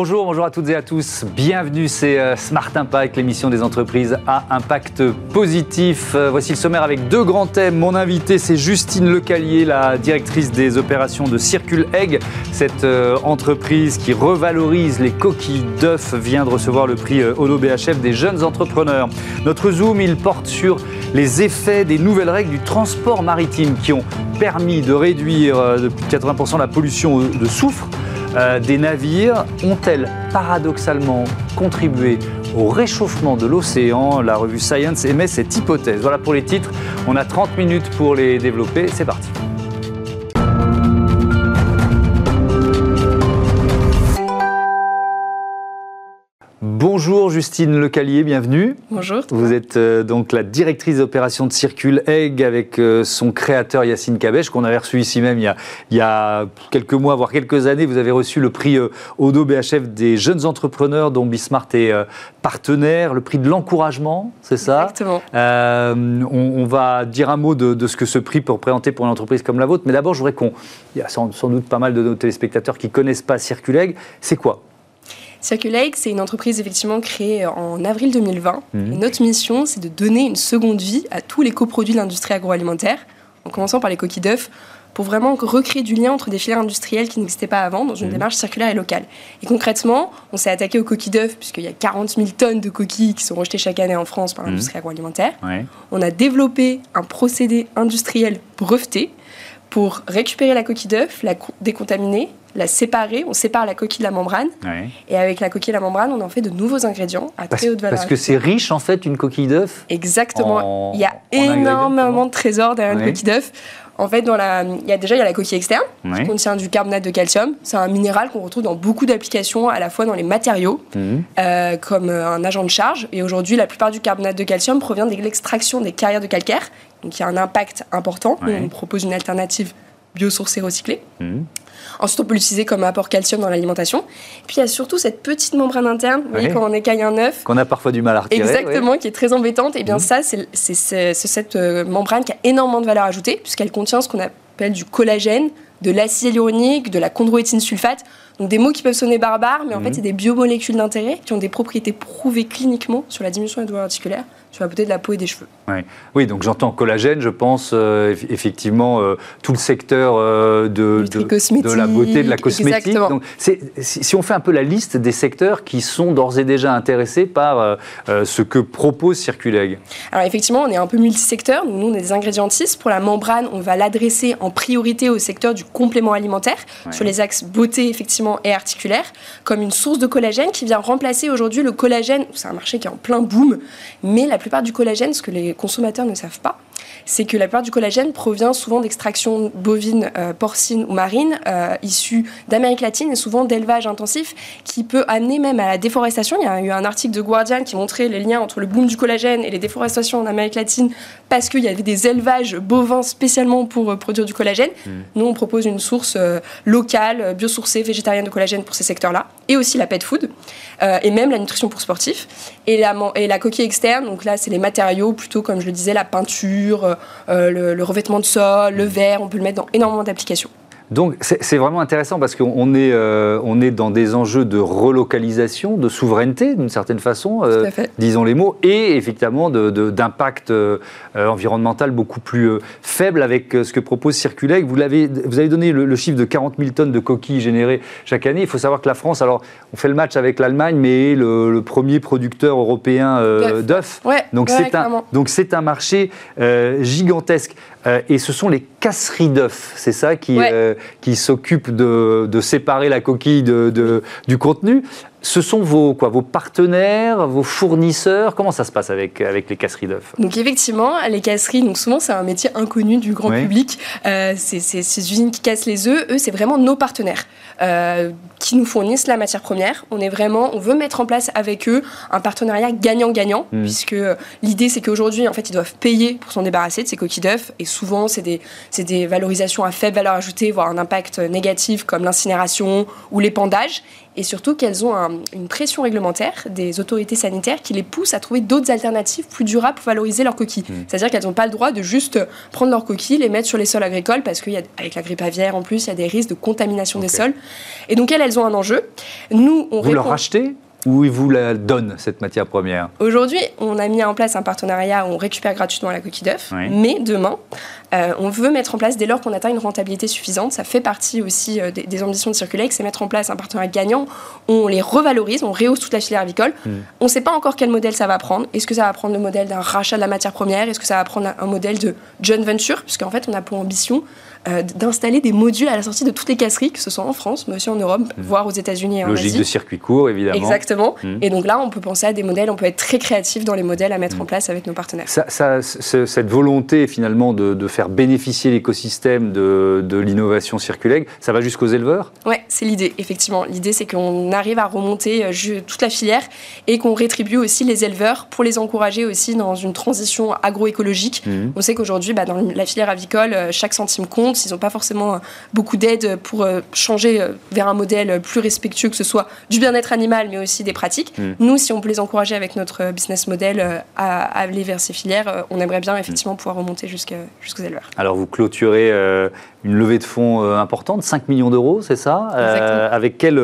Bonjour, bonjour à toutes et à tous. Bienvenue, c'est euh, Smart Impact, l'émission des entreprises à impact positif. Euh, voici le sommaire avec deux grands thèmes. Mon invité, c'est Justine Lecalier, la directrice des opérations de Circule Egg. Cette euh, entreprise qui revalorise les coquilles d'œufs vient de recevoir le prix Ono BHF des jeunes entrepreneurs. Notre zoom, il porte sur les effets des nouvelles règles du transport maritime qui ont permis de réduire de plus de 80% la pollution de soufre euh, des navires ont-elles paradoxalement contribué au réchauffement de l'océan? La revue Science émet cette hypothèse. Voilà pour les titres. On a 30 minutes pour les développer. C'est parti. Bonjour Justine Lecalier, bienvenue. Bonjour. Vous êtes euh, donc la directrice d'opération de Circule Egg avec euh, son créateur Yacine Kabesh qu'on avait reçu ici même il y, a, quelques mois, voire quelques années. Vous avez reçu le prix euh, Odo BHF des jeunes entrepreneurs dont Bismart est partenaire, le prix de l'encouragement, c'est ça? Exactement. On, va dire un mot de, ce que ce prix peut représenter pour une entreprise comme la vôtre, mais d'abord je voudrais qu'on... Il y a sans, sans, doute pas mal de nos téléspectateurs qui ne connaissent pas Circule Egg. C'est quoi? Circulate, c'est une entreprise effectivement créée en avril 2020. Mhm. Et notre mission, c'est de donner une seconde vie à tous les coproduits de l'industrie agroalimentaire, en commençant par les coquilles d'œufs, pour vraiment recréer du lien entre des filières industrielles qui n'existaient pas avant dans une mhm. démarche circulaire et locale. Et concrètement, on s'est attaqué aux coquilles d'œufs, puisqu'il y a 40 000 tonnes de coquilles qui sont rejetées chaque année en France par mhm. l'industrie agroalimentaire. On a développé un procédé industriel breveté pour récupérer la coquille d'œuf, la décontaminer, la séparer. On sépare la coquille de la membrane. Et avec la coquille et la membrane, on en fait de nouveaux ingrédients à très haute valeur. Parce que c'est riche, en fait, une coquille d'œuf Exactement. il y a énormément de trésors derrière une coquille d'œuf. En fait, dans la, il y a déjà il y a la coquille externe qui contient du carbonate de calcium. C'est un minéral qu'on retrouve dans beaucoup d'applications, à la fois dans les matériaux, mhm. euh, comme euh, un agent de charge. Et aujourd'hui, la plupart du carbonate de calcium provient de l'extraction des carrières de calcaire. Donc il y a un impact important. On propose une alternative biosourcée recyclée. Mhm. Ensuite, on peut l'utiliser comme apport calcium dans l'alimentation. Puis il y a surtout cette petite membrane interne, vous voyez, quand on écaille un œuf. Qu'on a parfois du mal à retirer. Exactement, qui est très embêtante. Et bien mhm. ça, c'est cette euh, membrane qui a énormément de valeur ajoutée, puisqu'elle contient ce qu'on appelle du collagène, de l'acide hyaluronique, de la chondroïtine sulfate. Donc des mots qui peuvent sonner barbares, mais en fait, mhm. c'est des biomolécules d'intérêt qui ont des propriétés prouvées cliniquement sur la diminution des douleurs articulaires sur la beauté de la peau et des cheveux. Oui, donc j'entends collagène, je pense euh, effectivement euh, tout le secteur euh, de, de, la beauté, de la cosmétique. Donc, si, on fait un peu la liste des secteurs qui sont d'ores et déjà intéressés par ce que propose Circuleg. Alors effectivement, on est un peu multisecteur. Nous, on est des ingrédientistes. Pour la membrane, on va l'adresser en priorité au secteur du complément alimentaire, sur les axes beauté effectivement et articulaire, comme une source de collagène qui vient remplacer aujourd'hui le collagène. C'est un marché qui est en plein boom, mais la plupart du collagène, ce que les consommateurs ne savent pas, c'est que la plupart du collagène provient souvent d'extraction bovine, euh, porcine ou marine, euh, issue d'Amérique latine et souvent d'élevage intensif, qui peut amener même à la déforestation. Il y a eu un article de Guardian qui montrait les liens entre le boom du collagène et les déforestations en Amérique latine parce qu'il y avait des élevages bovins spécialement pour euh, produire du collagène. Hmm. Nous, on propose une source locale, biosourcée, végétarienne de collagène pour ces secteurs-là, et aussi la pet food, et même la nutrition pour sportifs. Et la, et la coquille externe, donc là, c'est les matériaux, plutôt comme je le disais, la peinture, euh, le, revêtement de sol, le verre, on peut le mettre dans énormément d'applications. Donc c'est vraiment intéressant parce qu'on est, euh, on est dans des enjeux de relocalisation, de souveraineté d'une certaine façon, euh, disons les mots, et effectivement d'impact euh, environnemental beaucoup plus faible avec ce que propose Circuleg. Vous, avez, vous avez donné le, chiffre de 40 000 tonnes de coquilles générées chaque année. Il faut savoir que la France, alors on fait le match avec l'Allemagne, mais le, le, premier producteur européen d'œufs. donc c'est un, donc c'est un marché gigantesque. Et ce sont les casseries d'œufs, c'est ça qui, qui s'occupe de, séparer la coquille de, du contenu. Ce sont vos, quoi, vos partenaires, vos fournisseurs? Comment ça se passe avec, avec les casseries d'œufs? Donc effectivement, les casseries, donc souvent c'est un métier inconnu du grand public. Euh, c'est ces usines qui cassent les œufs, eux c'est vraiment nos partenaires. Euh, qui nous fournissent la matière première. On est vraiment, on veut mettre en place avec eux un partenariat gagnant-gagnant, hmm. puisque l'idée c'est qu'aujourd'hui, en fait, ils doivent payer pour s'en débarrasser de ces coquilles d'œufs, et souvent c'est des, des valorisations à faible valeur ajoutée, voire un impact négatif comme l'incinération ou l'épandage. Et surtout qu'elles ont une pression réglementaire des autorités sanitaires qui les pousse à trouver d'autres alternatives plus durables pour valoriser leurs coquilles. Mmh. C'est-à-dire qu'elles n'ont pas le droit de juste prendre leurs coquilles, les mettre sur les sols agricoles parce qu'avec la grippe aviaire en plus, il y a des risques de contamination des sols. Et donc elles, elles ont un enjeu. Nous, on Vous leur rachetez ou ils vous la donnent, cette matière première Aujourd'hui, on a mis en place un partenariat où on récupère gratuitement la coquille d'œuf. Mais demain, euh, on veut mettre en place, dès lors qu'on atteint une rentabilité suffisante, ça fait partie aussi euh, des, ambitions de Circulex, c'est mettre en place un partenariat gagnant où on les revalorise, on rehausse toute la filière avicole. Hmm. On ne sait pas encore quel modèle ça va prendre. Est-ce que ça va prendre le modèle d'un rachat de la matière première? Est-ce que ça va prendre un modèle de joint venture? Puisqu'en fait, on a pour ambition euh, d'installer des modules à la sortie de toutes les casseries, que ce soit en France, mais aussi en Europe, mmh. voire aux États-Unis et en Logique de circuit court, évidemment. Exactement. Mmh. Et donc là, on peut penser à des modèles, on peut être très créatif dans les modèles à mettre mmh. en place avec nos partenaires. Ça, cette volonté finalement de, faire bénéficier l'écosystème de, de l'innovation circulaire, ça va jusqu'aux éleveurs? Ouais, c'est l'idée, effectivement. L'idée, c'est qu'on arrive à remonter euh, toute la filière et qu'on rétribue aussi les éleveurs pour les encourager aussi dans une transition agroécologique. On sait qu'aujourd'hui, bah, dans la filière avicole, euh, chaque centime compte S'ils n'ont pas forcément euh, beaucoup d'aide pour changer vers un modèle plus respectueux, que ce soit du bien-être animal, mais aussi des pratiques. Mm. Nous, si on peut les encourager avec notre business model à, aller vers ces filières, on aimerait bien effectivement pouvoir remonter jusqu'aux éleveurs. Alors, vous clôturez une levée de fonds importante, 5 millions d'euros, c'est ça Avec quelle,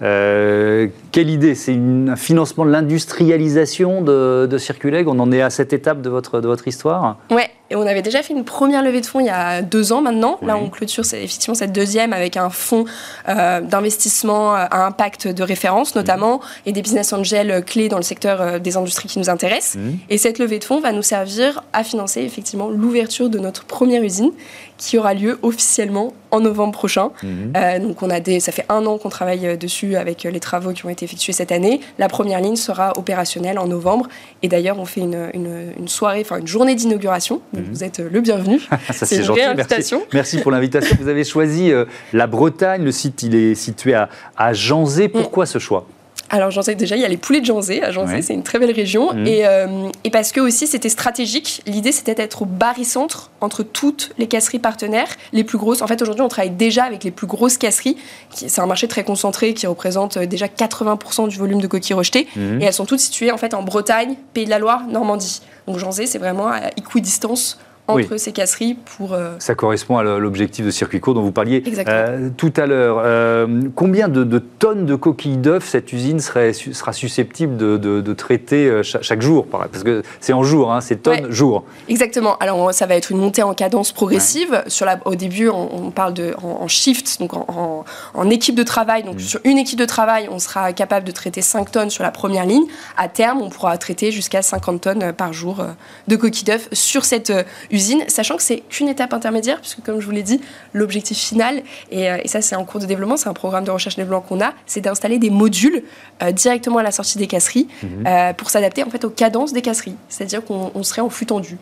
quelle idée? C'est un financement de l'industrialisation de, de Circuleg? On en est à cette étape de votre, de votre histoire? Ouais, et on avait déjà fait une première levée de fonds il y a deux ans maintenant. Là, on clôture effectivement cette deuxième avec un fonds euh, d'investissement euh, à impact de référence notamment et des business angels clés dans le secteur euh, des industries qui nous intéressent. Mmh. Et cette levée de fonds va nous servir à financer effectivement l'ouverture de notre première usine qui aura lieu officiellement en novembre prochain. Mhm. Euh, donc on a des, ça fait un an qu'on travaille euh, dessus avec euh, les travaux qui ont été effectués cette année. La première ligne sera opérationnelle en novembre. Et d'ailleurs, on fait une, une, soirée, enfin une journée d'inauguration. Mhm. Vous êtes le bienvenu. ça c'est gentil. Merci. Merci. pour l'invitation. vous avez choisi la Bretagne. Le site il est situé à, à Janzé. Pourquoi ce choix? Alors j'en sais déjà, il y a les poulets de Janzé. À Janzé, c'est une très belle région. Mmh. Et, euh, et, parce que aussi c'était stratégique, l'idée c'était d'être au barycentre entre toutes les casseries partenaires, les plus grosses. En fait aujourd'hui on travaille déjà avec les plus grosses casseries. C'est un marché très concentré qui représente euh, déjà 80% du volume de coquilles rejetées. Mmh. Et elles sont toutes situées en fait en Bretagne, Pays de la Loire, Normandie. Donc Janzé c'est vraiment à équidistance entre ces casseries pour... Euh, Ça correspond à l'objectif de circuit court dont vous parliez euh, tout à l'heure. Euh, combien de, tonnes de coquilles d'œufs cette usine serait, sera susceptible de, traiter chaque, jour Parce que c'est en jour, hein, c'est tonnes jour. Exactement. Alors ça va être une montée en cadence progressive. Sur la, au début, on, parle de, en, shift, donc en, équipe de travail. Donc mm. sur une équipe de travail, on sera capable de traiter 5 tonnes sur la première ligne. À terme, on pourra traiter jusqu'à 50 tonnes par jour de coquilles d'œufs sur cette usine, sachant que c'est qu'une étape intermédiaire, puisque comme je vous l'ai dit, l'objectif final, et, euh, ça c'est en cours de développement, c'est un programme de recherche et développement qu'on a, c'est d'installer des modules euh, directement à la sortie des casseries mhm. euh, pour s'adapter en fait aux cadences des casseries. C'est-à-dire qu'on serait en flux tendu.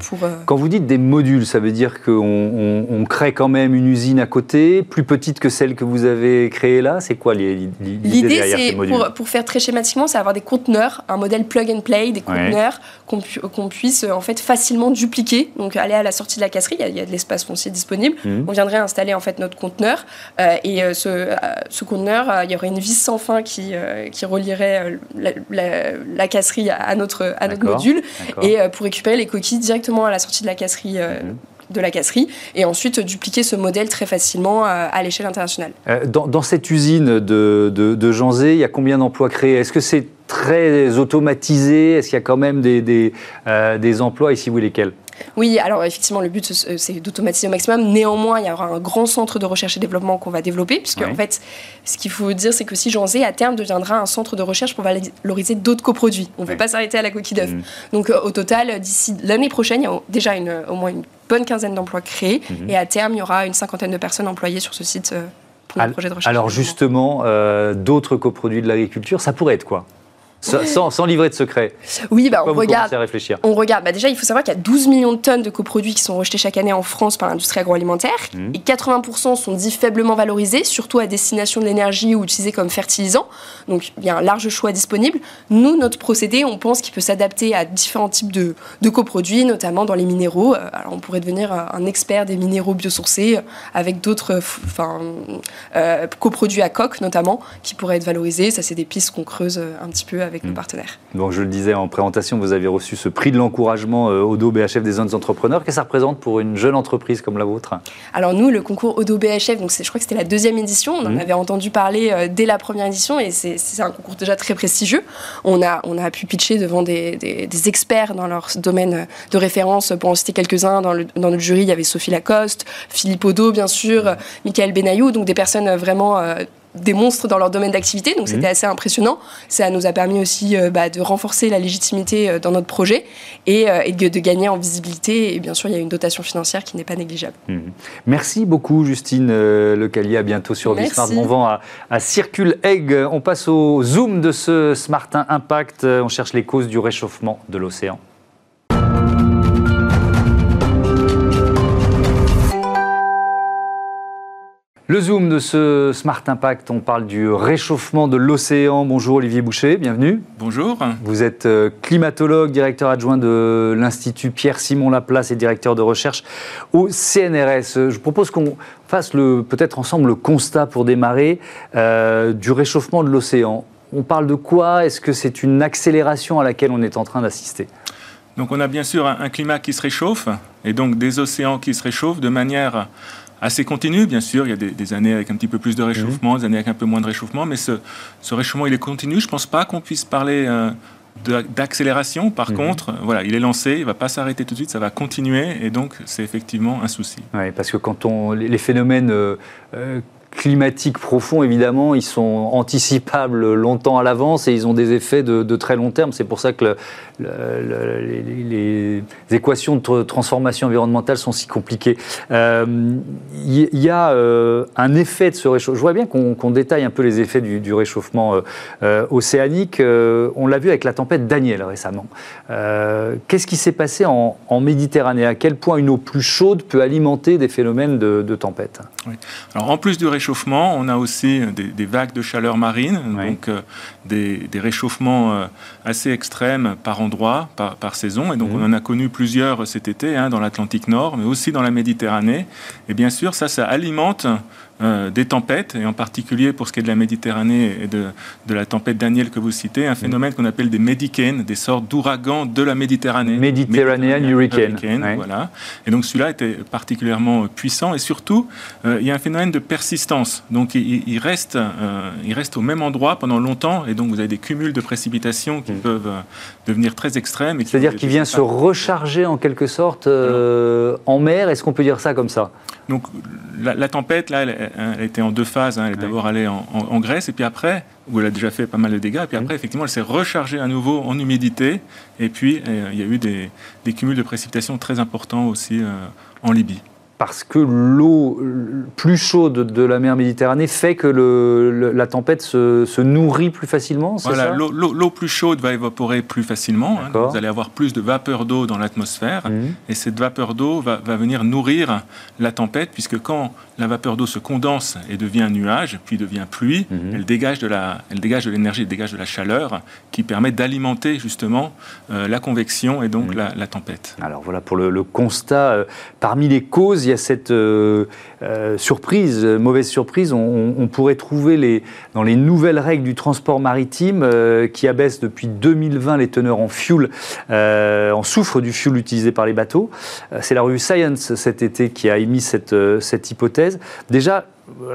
Pour, Quand vous dites des modules, ça veut dire qu'on on, crée quand même une usine à côté, plus petite que celle que vous avez créée là. C'est quoi l'idée L'idée, c'est, pour, pour, faire très schématiquement, c'est avoir des conteneurs, un modèle plug and play, des conteneurs qu'on, puisse en fait facilement dupliquer. Donc aller à la sortie de la casserie, il y a, de l'espace foncier disponible. Mhm. On viendrait installer en fait notre conteneur. Euh, et euh, ce, euh, ce, conteneur, il y aurait une vis sans fin qui, qui relierait la, casserie à notre, à notre module. Et pour récupérer les coquilles directement à la sortie de la casserie. Mhm. de la casserie et ensuite dupliquer ce modèle très facilement à l'échelle internationale. Dans, cette usine de, de, de Janzé, il y a combien d'emplois créés? Est-ce que c'est très automatisé? Est-ce qu'il y a quand même des, des, emplois? Ici, oui, lesquels? Oui, alors effectivement, le but, c'est d'automatiser au maximum. Néanmoins, il y aura un grand centre de recherche et développement qu'on va développer, puisque en fait, ce qu'il faut dire, c'est que si Janzé, à terme, deviendra un centre de recherche pour valoriser d'autres coproduits. On ne veut pas s'arrêter à la coquille d'œuf. Mm. Donc, euh, au total, d'ici l'année prochaine, il y a déjà une, au moins une bonne quinzaine d'emplois créés, mm-hmm. et à terme, il y aura une cinquantaine de personnes employées sur ce site euh, pour le projet de recherche. Alors justement, euh, d'autres coproduits de l'agriculture, ça pourrait être quoi? Sans, livrer de secret. Oui, bah, on, regarde, réfléchir. on regarde. Bah, déjà, il faut savoir qu'il y a 12 millions de tonnes de coproduits qui sont rejetés chaque année en France par l'industrie agroalimentaire. Mmh. Et 80% sont dits faiblement valorisés, surtout à destination de l'énergie ou utilisés comme fertilisants. Donc, il y a un large choix disponible. Nous, notre procédé, on pense qu'il peut s'adapter à différents types de, coproduits, notamment dans les minéraux. Euh, alors, on pourrait devenir un expert des minéraux biosourcés euh, avec d'autres euh, coproduits à coque, notamment, qui pourraient être valorisés. Ça, c'est des pistes qu'on creuse un petit peu avec nos hmm. partenaires. Donc, je le disais en présentation, vous avez reçu ce prix de l'encouragement euh, Odo BHF des zones entrepreneurs. Qu'est-ce que ça représente pour une jeune entreprise comme la vôtre? Alors nous, le concours Odo BHF, donc je crois que c'était la deuxième édition. On en hmm. avait entendu parler euh, dès la première édition et c'est un concours déjà très prestigieux. On a, on a pu pitcher devant des, des, experts dans leur domaine de référence. Pour en citer quelques-uns, dans, notre jury, il y avait Sophie Lacoste, Philippe Odo, bien sûr, Michael Benayou, donc des personnes vraiment euh, des monstres dans leur domaine d'activité, donc c'était mhm. assez impressionnant. Ça nous a permis aussi euh, bah, de renforcer la légitimité euh, dans notre projet et, euh, de, gagner en visibilité. Et bien sûr, il y a une dotation financière qui n'est pas négligeable. Mhm. Merci beaucoup, Justine Lecalier. À bientôt sur Vismart. On vend à, à Circule Egg. On passe au zoom de ce Smart Impact. On cherche les causes du réchauffement de l'océan. Le zoom de ce Smart Impact, on parle du réchauffement de l'océan. Bonjour Olivier Boucher, bienvenue. Bonjour. Vous êtes euh, climatologue, directeur adjoint de l'Institut Pierre-Simon Laplace et directeur de recherche au CNRS. Je propose qu'on fasse peut-être ensemble le constat pour démarrer euh, du réchauffement de l'océan. On parle de quoi? Est-ce que c'est une accélération à laquelle on est en train d'assister? Donc on a bien sûr un, climat qui se réchauffe et donc des océans qui se réchauffent de manière assez continu, bien sûr. Il y a des, années avec un petit peu plus de réchauffement, des années avec un peu moins de réchauffement, mais ce, réchauffement, il est continu. Je ne pense pas qu'on puisse parler euh, d'accélération. Par mhm. contre, voilà, il est lancé, il ne va pas s'arrêter tout de suite, ça va continuer, et donc c'est effectivement un souci. Oui, parce que quand on les phénomènes euh, euh, climatiques profonds, évidemment, ils sont anticipables longtemps à l'avance et ils ont des effets de, de très long terme. C'est pour ça que les, équations de transformation environnementale sont si compliquées. Il euh, y, a euh, un effet de ce réchauffement. Je vois bien qu'on détaille un peu les effets du, réchauffement euh, océanique. on l'a vu avec la tempête Daniel récemment. Qu'est-ce qui s'est passé en, Méditerranée? À quel point une eau plus chaude peut alimenter des phénomènes de, tempête? Alors, en plus du réchauffement, on a aussi des, vagues de chaleur marine, donc des, des, réchauffements assez extrêmes par endroits, par, par saison. Et donc, on en a connu plusieurs cet été hein, dans l'Atlantique Nord, mais aussi dans la Méditerranée. Et bien sûr, ça, ça alimente euh, des tempêtes, et en particulier pour ce qui est de la Méditerranée et de, de la tempête Daniel que vous citez, un phénomène qu'on appelle des médicaines, des sortes d'ouragans de la Méditerranée. Méditerranéen hurricane. Voilà. Et donc celui-là était particulièrement puissant, et surtout, euh, il y a un phénomène de persistance. Donc il, reste, euh, il reste au même endroit pendant longtemps, et donc vous avez des cumuls de précipitations qui mm. peuvent devenir très extrêmes. C'est-à-dire qu'il vient se recharger en quelque sorte en mer, est-ce qu'on peut dire ça comme ça? Donc la, tempête, là, elle, était en deux phases. Hein. Elle est d'abord allée en, Grèce, et puis après, où elle a déjà fait pas mal de dégâts, et puis après, effectivement, elle s'est rechargée à nouveau en humidité, et puis euh, il y a eu des, cumuls de précipitations très importants aussi euh, en Libye parce que l'eau plus chaude de la mer Méditerranée fait que la tempête se, nourrit plus facilement Voilà, l'eau plus chaude va évaporer plus facilement. Hein. vous allez avoir plus de vapeur d'eau dans l'atmosphère. Mmh. Et cette vapeur d'eau va, venir nourrir la tempête, puisque quand la vapeur d'eau se condense et devient nuage, puis devient pluie, mmh. elle dégage de l'énergie, elle dégage de la chaleur, qui permet d'alimenter justement euh, la convection et donc mmh. la, tempête. Alors voilà pour le, constat. Euh, parmi les causes, il y a cette euh, euh, surprise, mauvaise surprise. On, pourrait trouver les, dans les nouvelles règles du transport maritime euh, qui abaissent depuis 2020 les teneurs en fuel, en soufre du fuel utilisé par les bateaux. C'est la revue Science cet été qui a émis cette, cette hypothèse. Déjà,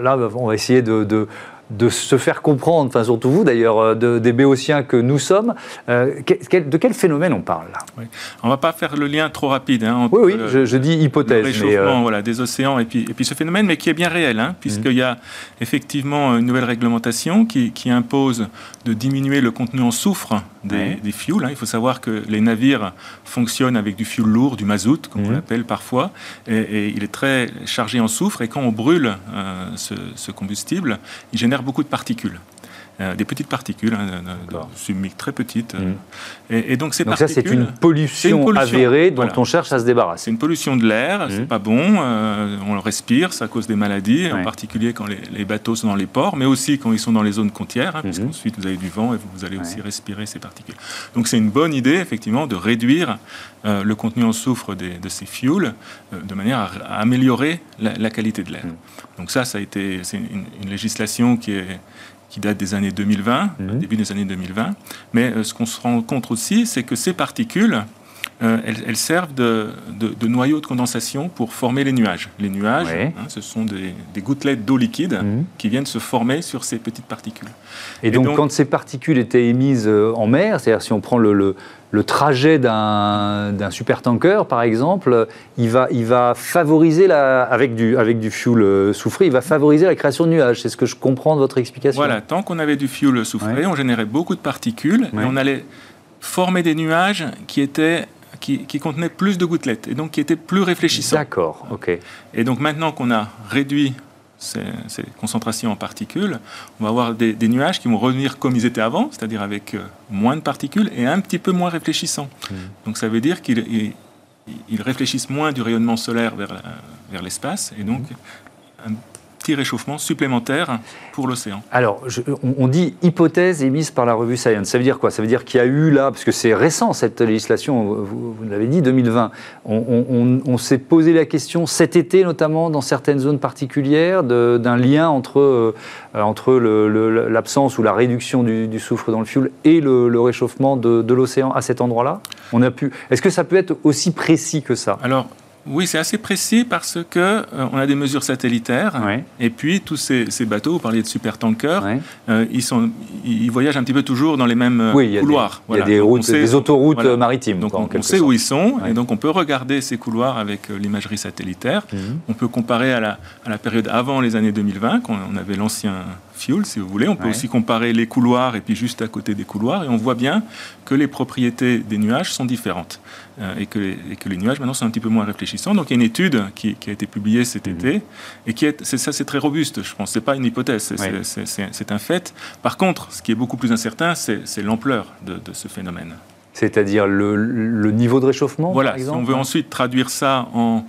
là, on va essayer de se faire comprendre, enfin surtout vous d'ailleurs, euh, des béotiens que nous sommes. Euh, de quel phénomène on parle là? On ne va pas faire le lien trop rapide. Hein, oui, oui, je, dis hypothèse. Le réchauffement euh, voilà, des océans et puis, et puis ce phénomène, mais qui est bien réel, hein, puisqu'il y a effectivement une nouvelle réglementation qui, qui, impose de diminuer le contenu en soufre des, des fuels. Hein. Il faut savoir que les navires fonctionnent avec du fuel lourd, du mazout, comme on l'appelle parfois, et, il est très chargé en soufre, et quand on brûle ce, ce combustible, il génère beaucoup de particules. Des petites particules, hein, très petites. Mm. Et, donc, donc ça, c'est une, pollution avérée dont on cherche à se débarrasser. C'est une pollution de l'air, c'est pas bon, on le respire, ça cause des maladies, en particulier quand les, bateaux sont dans les ports, mais aussi quand ils sont dans les zones côtières, hein, mm-hmm. puisqu'ensuite vous avez du vent et vous, allez aussi respirer ces particules. Donc c'est une bonne idée, effectivement, de réduire euh, le contenu en soufre de ces fuels euh, de manière à, améliorer la, qualité de l'air. Mm. Donc ça, ça a été, c'est une, législation qui est qui date des années 2020, mm-hmm. début des années 2020. Mais euh, ce qu'on se rend compte aussi, c'est que ces particules, euh, elles, servent de, de, noyau de condensation pour former les nuages. Les nuages, hein, ce sont des, gouttelettes d'eau liquide mhm. qui viennent se former sur ces petites particules. Et, donc, quand ces particules étaient émises euh, en mer, c'est-à-dire si on prend le, le, trajet d'un supertanker, par exemple, il va, il va favoriser, la, avec, du, avec du fuel euh, soufré, il va favoriser la création de nuages. C'est ce que je comprends de votre explication. Voilà, tant qu'on avait du fuel soufré, on générait beaucoup de particules et on allait former des nuages qui étaient qui, contenait plus de gouttelettes et donc qui était plus réfléchissant. D'accord, ok. Et donc maintenant qu'on a réduit ces, concentrations en particules, on va avoir des, nuages qui vont revenir comme ils étaient avant, c'est-à-dire avec euh, moins de particules et un petit peu moins réfléchissants. Hmm. Donc ça veut dire qu'ils réfléchissent moins du rayonnement solaire vers, vers l'espace et donc hmm réchauffement supplémentaire pour l'océan. Alors, on, dit hypothèse émise par la revue Science. Ça veut dire quoi? Ça veut dire qu'il y a eu là, parce que c'est récent cette législation, vous, l'avez dit, 2020, on, s'est posé la question cet été notamment dans certaines zones particulières d'un lien entre, euh, entre l'absence ou la réduction du, soufre dans le fuel et le, réchauffement de, de l'océan à cet endroit-là? On a pu. Est-ce que ça peut être aussi précis que ça? Alors, oui, c'est assez précis parce que euh, on a des mesures satellitaires et puis tous ces, bateaux, vous parliez de supertankers, euh, ils, sont, ils voyagent un petit peu toujours dans les mêmes euh, couloirs. Il y a des, routes, des autoroutes maritimes. Donc on, sait où ils sont et donc on peut regarder ces couloirs avec l'imagerie satellitaire. Mhm. On peut comparer à la, à la période avant les années 2020 quand on avait l'ancien fuel, si vous voulez. On peut aussi comparer les couloirs et puis juste à côté des couloirs, et on voit bien que les propriétés des nuages sont différentes euh, et, que les, que, les, nuages maintenant sont un petit peu moins réfléchissants. Donc il y a une étude qui, a été publiée cet mhm. été et qui est, ça c'est très robuste. Je pense c'est pas une hypothèse, c'est un fait. Par contre, ce qui est beaucoup plus incertain, c'est l'ampleur de, ce phénomène. C'est-à-dire le, niveau de réchauffement Voilà, par exemple, si on veut ensuite traduire ça en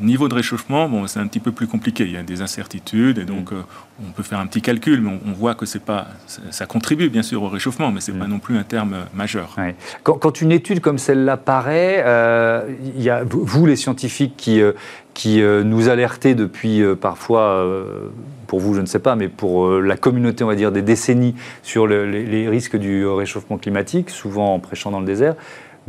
niveau de réchauffement, bon, c'est un petit peu plus compliqué. Il y a des incertitudes et donc mm. euh, on peut faire un petit calcul, mais on, voit que c'est pas, ça contribue bien sûr au réchauffement, mais c'est n'est pas non plus un terme euh, majeur. Quand, une étude comme celle-là paraît, euh, il y a vous les scientifiques qui qui nous alertez depuis parfois, pour vous je ne sais pas, mais pour la communauté on va dire des décennies sur les risques du réchauffement climatique, souvent en prêchant dans le désert.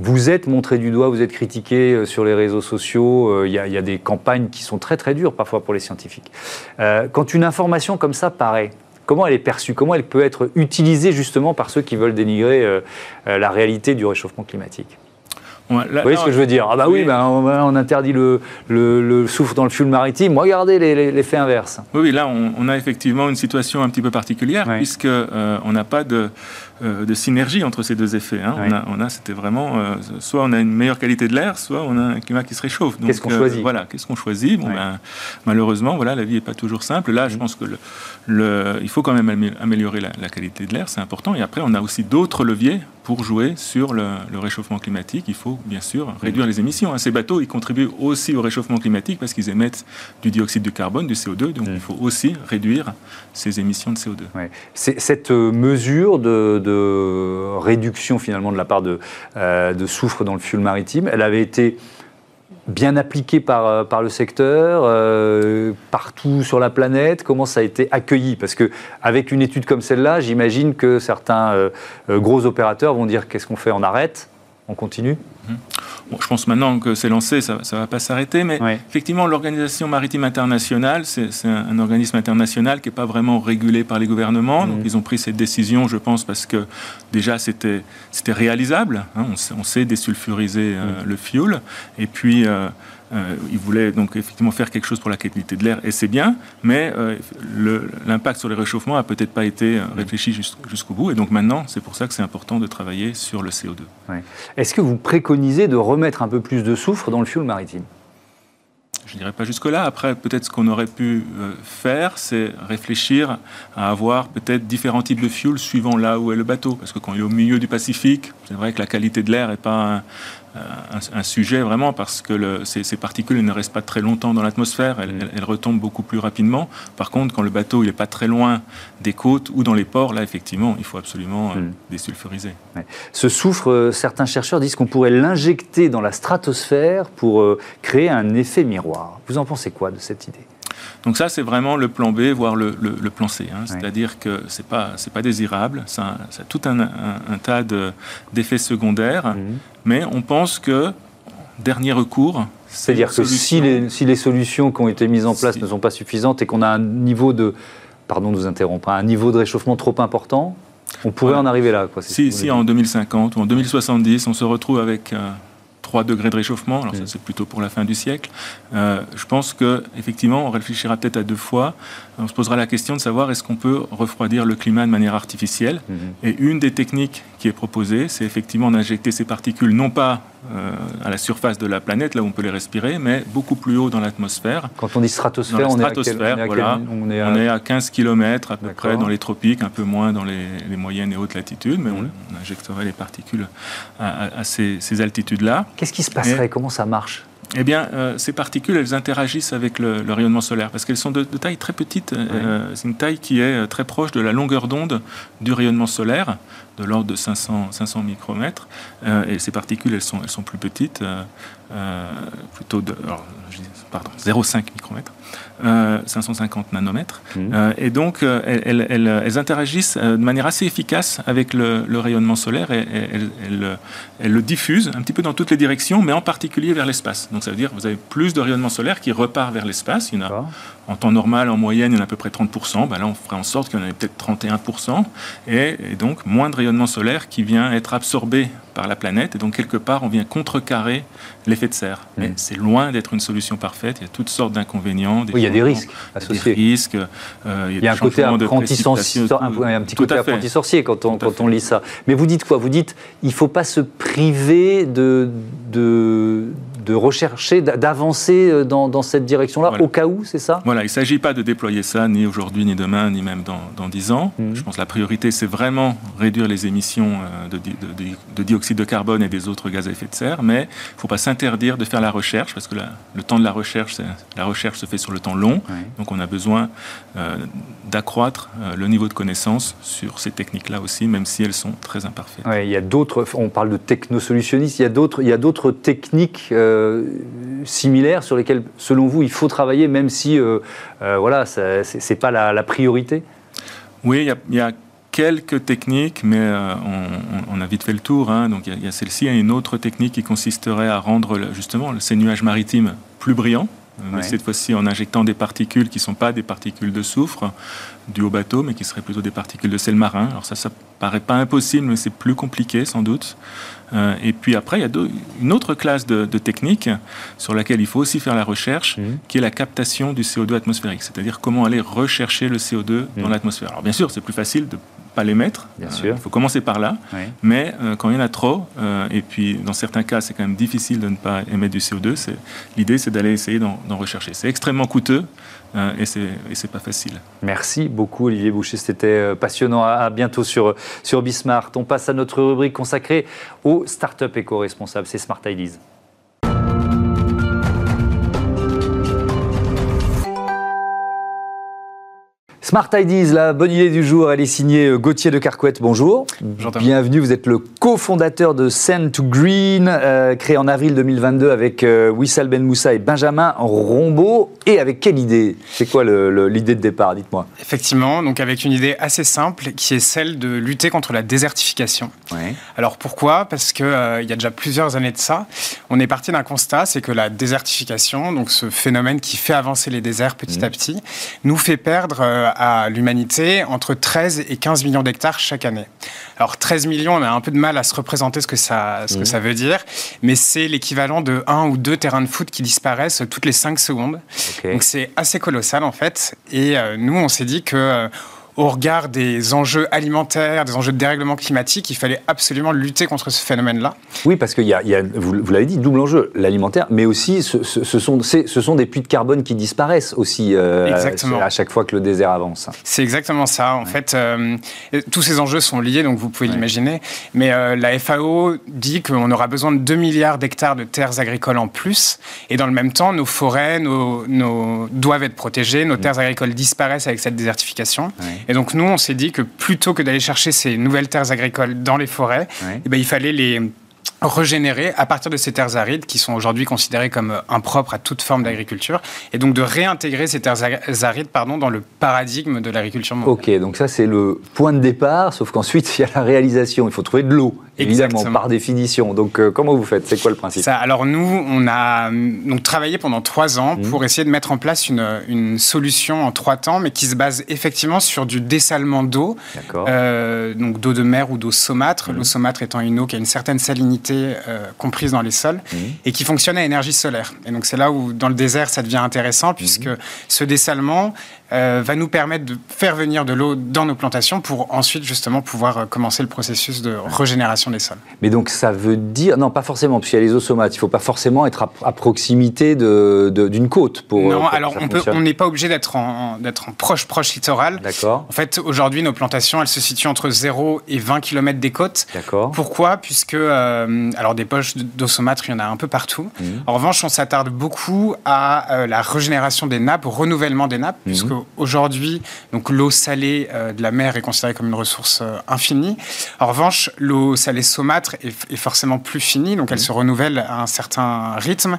Vous êtes montré du doigt, vous êtes critiqué euh, sur les réseaux sociaux. Euh, il y, a des campagnes qui sont très très dures parfois pour les scientifiques. Euh, quand une information comme ça paraît, comment elle est perçue? Comment elle peut être utilisée justement par ceux qui veulent dénigrer la réalité du réchauffement climatique? Vous voyez ce que je veux dire? Ah bah oui, bah, on, interdit le, le, soufre dans le fuel maritime. Regardez l'effet inverse. Oui, oui là, on, a effectivement une situation un petit peu particulière, puisque on n'a pas de de synergie entre ces deux effets. Hein. On a, c'était vraiment, euh, soit on a une meilleure qualité de l'air, soit on a un climat qui se réchauffe. Qu'est-ce qu'on choisit? euh, Voilà, qu'est-ce qu'on choisit? Bon, ben, Malheureusement, voilà, la vie n'est pas toujours simple. Là, je pense que le, il faut quand même améliorer la, qualité de l'air, c'est important. Et après, on a aussi d'autres leviers pour jouer sur le, réchauffement climatique. Il faut bien sûr réduire les émissions. Hein. Ces bateaux, ils contribuent aussi au réchauffement climatique parce qu'ils émettent du dioxyde de carbone, du CO2. Donc, il faut aussi réduire ces émissions de CO2. Cette mesure de de réduction finalement de la part de, euh, de soufre dans le fuel maritime. Elle avait été bien appliquée par, euh, le secteur, euh, partout sur la planète. Comment ça a été accueilli? Parce qu'avec une étude comme celle-là, j'imagine que certains gros opérateurs vont dire qu'est-ce qu'on fait? On arrête? On continue? Mmh je pense maintenant que c'est lancé, ça ne va pas s'arrêter, mais effectivement, l'Organisation maritime internationale, c'est un, organisme international qui n'est pas vraiment régulé par les gouvernements. Donc, mmh. ils ont pris cette décision, je pense, parce que déjà, c'était réalisable. Hein. on, sait désulfuriser euh, mmh. le fuel. Et puis, euh, euh, il voulait donc effectivement faire quelque chose pour la qualité de l'air, et c'est bien, mais euh, l'impact sur le réchauffement a peut-être pas été euh, réfléchi jusqu'au bout, et donc maintenant, c'est pour ça que c'est important de travailler sur le CO2. Est-ce que vous préconisez de remettre un peu plus de soufre dans le fuel maritime je n'irai pas jusque-là. Après, peut-être ce qu'on aurait pu euh, faire, c'est réfléchir à avoir peut-être différents types de fuel suivant là où est le bateau. Parce que quand il est au milieu du Pacifique, c'est vrai que la qualité de l'air n'est pas euh, un, sujet vraiment parce que ces, particules ne restent pas très longtemps dans l'atmosphère, elles, retombent beaucoup plus rapidement. Par contre, quand le bateau n'est pas très loin des côtes ou dans les ports, là effectivement, il faut absolument euh, mm. désulfuriser. Ce soufre, euh, certains chercheurs disent qu'on pourrait l'injecter dans la stratosphère pour créer un effet miroir. Vous en pensez quoi de cette idée? Donc ça, c'est vraiment le plan B, voire le, plan C. Hein. C'est-à-dire que ce n'est pas, pas désirable, ça, a tout un, tas d'effets secondaires, mhm. mais on pense que, dernier recours... C'est-à-dire que si les, si les, solutions qui ont été mises en place ne sont pas suffisantes et qu'on a un niveau de... Pardon de vous interrompre, un niveau de réchauffement trop important, on pourrait en arriver là. Quoi, si, si en 2050 ou en 2070, on se retrouve avec... Euh, 3 degrés de réchauffement, alors ça c'est plutôt pour la fin du siècle. Euh, je pense qu'effectivement, on réfléchira peut-être à deux fois. On se posera la question de savoir est-ce qu'on peut refroidir le climat de manière artificielle. Mm-hmm. Et une des techniques qui est proposée, c'est effectivement d'injecter ces particules non pas euh, à la surface de la planète, là où on peut les respirer, mais beaucoup plus haut dans l'atmosphère. Quand on dit stratosphère, on, est à à 15 km à peu près dans les tropiques, un peu moins dans les, moyennes et hautes latitudes, mais on, mm. injecterait les particules à, ces, altitudes-là. Qu'est-ce qui se passerait? Comment ça marche? Eh bien, euh, ces particules, elles interagissent avec le, rayonnement solaire parce qu'elles sont de, taille très petite. Euh, c'est une taille qui est très proche de la longueur d'onde du rayonnement solaire de l'ordre de 500, 500 micromètres. Euh, et ces particules, elles sont, elles sont plus petites, euh, euh, plutôt de, pardon, 0,5 micromètres. 550 euh, nanomètres. Mmh. Euh, et donc, euh, elles, interagissent de manière assez efficace avec le, rayonnement solaire et, elles, le diffusent un petit peu dans toutes les directions, mais en particulier vers l'espace. Donc, ça veut dire que vous avez plus de rayonnement solaire qui repart vers l'espace. Il y en a, en temps normal, en moyenne, il y en a à peu près 30%. Ben là, on ferait en sorte qu'il y en ait peut-être 31%. Et, et donc, moins de rayonnement solaire qui vient être absorbé par la planète. Et donc, quelque part, on vient contrecarrer l'effet de serre. Mais mmh. c'est loin d'être une solution parfaite. Il y a toutes sortes d'inconvénients. Oui, il y a des risques associés. Des risques. Euh, il y a, un, côté apprenti sorcier, un, petit côté apprenti sorcier quand on, quand on lit ça. Mais vous dites quoi? Vous dites il ne faut pas se priver de, de, de rechercher, d'avancer euh, dans, dans, cette direction-là, au cas où, c'est ça? Voilà, il ne s'agit pas de déployer ça ni aujourd'hui, ni demain, ni même dans, dans 10 ans. Mmh. Je pense que la priorité, c'est vraiment réduire les émissions euh, de, de, de, dioxyde de carbone et des autres gaz à effet de serre, mais il ne faut pas s'interdire de faire la recherche, parce que le temps de la recherche, la recherche se fait sur le temps long, donc on a besoin euh, d'accroître le niveau de connaissance sur ces techniques-là aussi, même si elles sont très imparfaites. il y a d'autres, on parle de technosolutionnistes, il y a d'autres techniques euh, similaires sur lesquels, selon vous, il faut travailler, même si euh, euh, voilà, ce n'est pas la, priorité? Oui, il y, a quelques techniques, mais on, a vite fait le tour. Hein. Donc il y a, celle-ci, et une autre technique qui consisterait à rendre justement ces nuages maritimes plus brillants. Mais cette fois-ci en injectant des particules qui ne sont pas des particules de soufre du haut bateau, mais qui seraient plutôt des particules de sel marin. Alors ça, ça paraît pas impossible, mais c'est plus compliqué sans doute. Euh, et puis après, il y a une autre classe de, techniques sur laquelle il faut aussi faire la recherche, mmh. qui est la captation du CO2 atmosphérique, c'est-à-dire comment aller rechercher le CO2 dans mmh. l'atmosphère. Alors bien sûr, c'est plus facile de pas l'émettre. Bien sûr. Il faut commencer par là. Mais euh, quand il y en a trop, euh, et puis dans certains cas, c'est quand même difficile de ne pas émettre du CO2, l'idée, c'est d'aller essayer d'en rechercher. C'est extrêmement coûteux euh, et c'est pas facile. Merci beaucoup, Olivier Boucher. C'était passionnant. À, bientôt sur, sur Bismart. On passe à notre rubrique consacrée aux startups éco-responsables. C'est Smart Ideas. Smart Ideas, la bonne idée du jour, elle est signée euh, Gauthier de Carquette. Bonjour. Bienvenue, vous êtes le cofondateur de Send to Green, euh, créé en avril 2022 avec euh, Wissal Ben Moussa et Benjamin Rombaud. Et avec quelle idée? C'est quoi l'idée de départ Dites-moi? Effectivement, donc avec une idée assez simple qui est celle de lutter contre la désertification. Alors pourquoi? Parce qu'il il y a déjà plusieurs années de ça, on est parti d'un constat, c'est que la désertification, donc ce phénomène qui fait avancer les déserts petit mmh. à petit, nous fait perdre à l'humanité entre 13 et 15 millions d'hectares chaque année. Alors 13 millions, on a un peu de mal à se représenter ce que ça, ce que mmh. ça veut dire, mais c'est l'équivalent de un ou deux terrains de foot qui disparaissent toutes les 5 secondes. Donc c'est assez colossal en fait. Et euh, nous, on s'est dit que... Euh, au regard des enjeux alimentaires, des enjeux de dérèglement climatique, il fallait absolument lutter contre ce phénomène-là. Oui, parce qu'il y, a, vous, l'avez dit, double enjeu, l'alimentaire, mais aussi ce, sont, ce sont des puits de carbone qui disparaissent aussi euh, à chaque fois que le désert avance. C'est exactement ça. En fait, euh, tous ces enjeux sont liés, donc vous pouvez l'imaginer. Mais euh, la FAO dit qu'on aura besoin de 2 milliards d'hectares de terres agricoles en plus, et dans le même temps, nos forêts nos, nos doivent être protégées, nos mm. terres agricoles disparaissent avec cette désertification. Et donc nous, on s'est dit que plutôt que d'aller chercher ces nouvelles terres agricoles dans les forêts, eh ben, il fallait les régénérer à partir de ces terres arides qui sont aujourd'hui considérées comme euh, impropres à toute forme d'agriculture et donc de réintégrer ces terres arides pardon, dans le paradigme de l'agriculture mondiale. Ok, donc ça c'est le point de départ, sauf qu'ensuite il y a la réalisation, il faut trouver de l'eau, évidemment, par définition. Donc euh, comment vous faites? C'est quoi le principe? Ça, Alors nous, on a donc, travaillé pendant trois ans mmh. pour essayer de mettre en place une, une, solution en trois temps, mais qui se base effectivement sur du dessalement d'eau, euh, donc d'eau de mer ou d'eau saumâtre, mmh. l'eau saumâtre étant une eau qui a une certaine salinité euh, comprise dans les sols mhm. et qui fonctionne à énergie solaire. Et donc c'est là où dans le désert ça devient intéressant puisque mhm. ce dessalement euh, va nous permettre de faire venir de l'eau dans nos plantations pour ensuite justement pouvoir euh, commencer le processus de régénération des sols. Mais donc ça veut dire, non pas forcément, parce qu'il y a les osomates, il ne faut pas forcément être à, proximité d'une de, côte pour... Non, alors on n'est pas obligé d'être en, en proche, proche littoral. D'accord. En fait, aujourd'hui, nos plantations, elles se situent entre 0 et 20 km des côtes. D'accord. Pourquoi? Puisque, euh, alors des poches d'osomâtre, il y en a un peu partout. Mmh. En revanche, on s'attarde beaucoup à la régénération des nappes, au renouvellement des nappes, mmh. puisque aujourd'hui, donc l'eau salée euh, de la mer est considérée comme une ressource euh, infinie. En revanche, l'eau salée saumâtre est, forcément plus finie, donc elle mmh. se renouvelle à un certain rythme.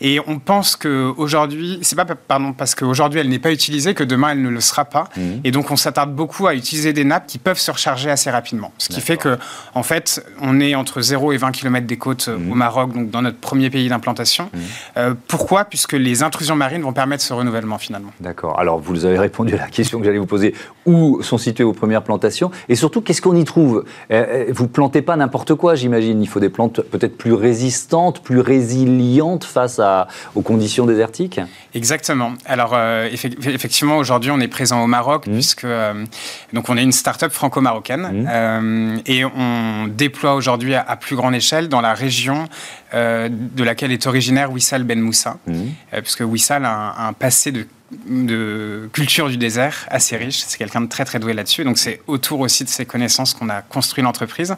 Et on pense qu'aujourd'hui, c'est pas pardon, parce qu'aujourd'hui elle n'est pas utilisée que demain elle ne le sera pas. Mmh. Et donc on s'attarde beaucoup à utiliser des nappes qui peuvent se recharger assez rapidement. Ce qui fait que, en fait, on est entre 0 et 20 km des côtes euh, au Maroc, donc dans notre premier pays d'implantation. pourquoi? Puisque les intrusions marines vont permettre ce renouvellement finalement. D'accord. Alors vous avez répondu à la question que j'allais vous poser. Où sont situées vos premières plantations Et surtout, qu'est-ce qu'on y trouve? Euh, euh, Vous plantez pas n'importe quoi, j'imagine. Il faut des plantes peut-être plus résistantes, plus résilientes face à, aux conditions désertiques? Exactement. Alors, euh, effectivement, aujourd'hui, on est présent au Maroc, mmh. puisque donc on est une start-up franco-marocaine. Mmh. et on déploie aujourd'hui à, plus grande échelle dans la région de laquelle est originaire Wissal Ben Moussa, mmh. puisque Wissal a un passé de de culture du désert assez riche. C'est quelqu'un de très très doué là-dessus. Donc c'est autour aussi de ces connaissances qu'on a construit l'entreprise.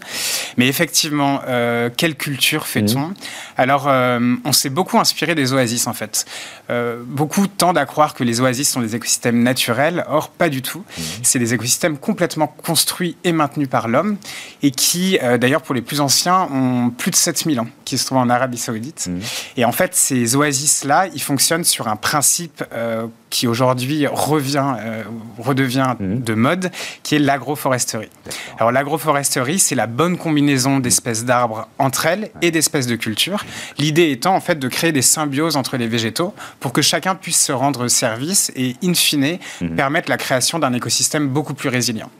Mais effectivement, euh, quelle culture fait-on mmh. Alors, euh, on s'est beaucoup inspiré des oasis en fait. Euh, beaucoup tendent à croire que les oasis sont des écosystèmes naturels. Or, pas du tout. Mmh. C'est des écosystèmes complètement construits et maintenus par l'homme et qui, d'ailleurs, pour les plus anciens, ont plus de 7000 ans, qui se trouvent en Arabie Saoudite. Mmh. Et en fait, ces oasis-là, ils fonctionnent sur un principe qui aujourd'hui revient, euh, redevient mhm. de mode, qui est l'agroforesterie. Alors l'agroforesterie, c'est la bonne combinaison d'espèces d'arbres entre elles et d'espèces de cultures. L'idée étant en fait de créer des symbioses entre les végétaux pour que chacun puisse se rendre service et in fine mhm. permettre la création d'un écosystème beaucoup plus résilient.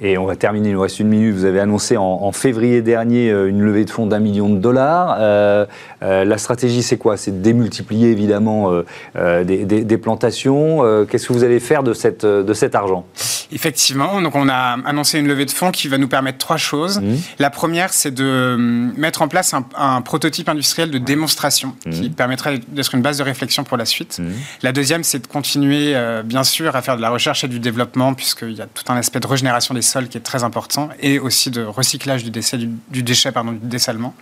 Et on va terminer, il nous reste une minute. Vous avez annoncé en, février dernier euh, une levée de fonds d'un million de dollars. Euh, euh, la stratégie, c'est quoi? C'est de démultiplier évidemment des, plantations. Qu'est-ce que vous allez faire de, cette, de cet argent? Effectivement, donc on a annoncé une levée de fonds qui va nous permettre trois choses. Mmh. La première, c'est de mettre en place un, prototype industriel de démonstration mmh. qui permettra d'être une base de réflexion pour la suite. Mmh. La deuxième, c'est de continuer, bien sûr, à faire de la recherche et du développement, puisqu'il y a tout un aspect de régénération des sol qui est très important et aussi de recyclage du, déchet, du, déchet, pardon, du dessalement.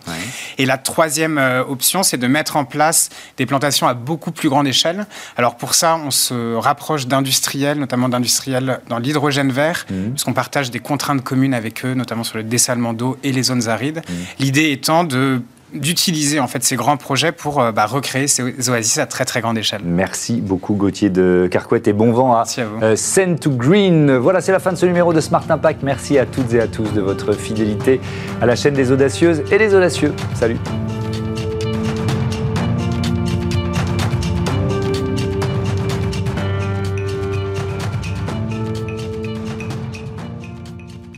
Et la troisième euh, option, c'est de mettre en place des plantations à beaucoup plus grande échelle. Alors pour ça, on se rapproche d'industriels, notamment d'industriels dans l'hydrogène vert, mmh. puisqu'on partage des contraintes communes avec eux, notamment sur le dessalement d'eau et les zones arides. Mmh. L'idée étant de d'utiliser en fait ces grands projets pour euh, bah, recréer ces oasis à très très grande échelle. Merci beaucoup Gauthier de Carquette et bon vent à, à euh, Send to Green. Voilà, c'est la fin de ce numéro de Smart Impact. Merci à toutes et à tous de votre fidélité à la chaîne des audacieuses et des audacieux. Salut.